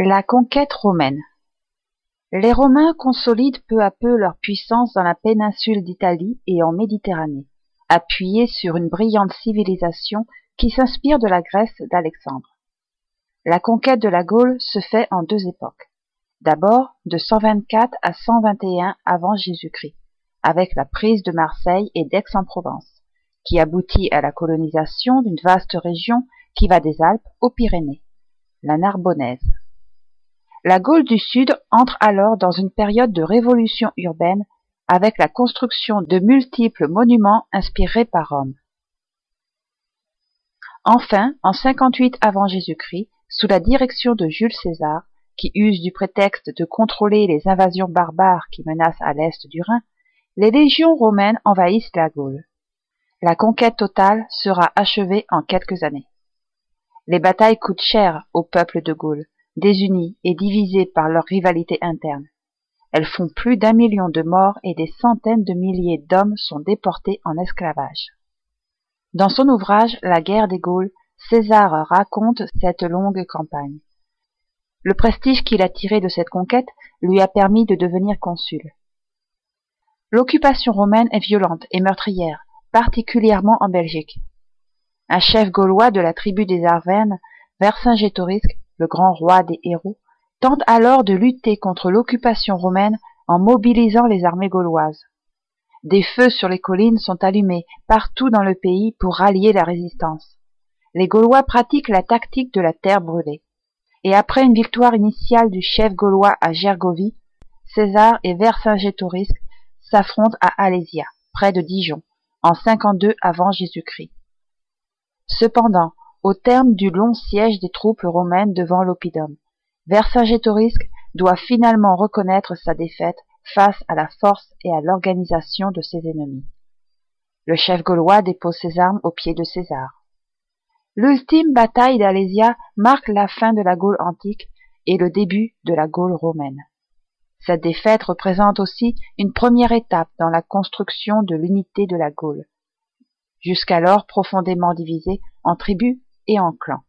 La conquête romaine Les Romains consolident peu à peu leur puissance dans la péninsule d'Italie et en Méditerranée, appuyés sur une brillante civilisation qui s'inspire de la Grèce d'Alexandre. La conquête de la Gaule se fait en deux époques. D'abord de 124 à 121 avant Jésus-Christ, avec la prise de Marseille et d'Aix-en-Provence, qui aboutit à la colonisation d'une vaste région qui va des Alpes aux Pyrénées, la Narbonnaise. La Gaule du Sud entre alors dans une période de révolution urbaine avec la construction de multiples monuments inspirés par Rome. Enfin, en 58 avant Jésus-Christ, sous la direction de Jules César, qui use du prétexte de contrôler les invasions barbares qui menacent à l'est du Rhin, les légions romaines envahissent la Gaule. La conquête totale sera achevée en quelques années. Les batailles coûtent cher au peuple de Gaule, désunies et divisées par leur rivalité interne. Elles font plus d'un million de morts et des centaines de milliers d'hommes sont déportés en esclavage. Dans son ouvrage La guerre des Gaules, César raconte cette longue campagne. Le prestige qu'il a tiré de cette conquête lui a permis de devenir consul. L'occupation romaine est violente et meurtrière, particulièrement en Belgique. Un chef gaulois de la tribu des Arvernes, Vercingétorix, le grand roi des héros, tente alors de lutter contre l'occupation romaine en mobilisant les armées gauloises. Des feux sur les collines sont allumés partout dans le pays pour rallier la résistance. Les Gaulois pratiquent la tactique de la terre brûlée. Et après une victoire initiale du chef gaulois à Gergovie, César et Vercingétorix s'affrontent à Alésia, près de Dijon, en 52 avant Jésus-Christ. Cependant, au terme du long siège des troupes romaines devant l'Oppidum, Vercingétorix doit finalement reconnaître sa défaite face à la force et à l'organisation de ses ennemis. Le chef gaulois dépose ses armes aux pieds de César. L'ultime bataille d'Alésia marque la fin de la Gaule antique et le début de la Gaule romaine. Cette défaite représente aussi une première étape dans la construction de l'unité de la Gaule, jusqu'alors profondément divisée en tribus et en clans.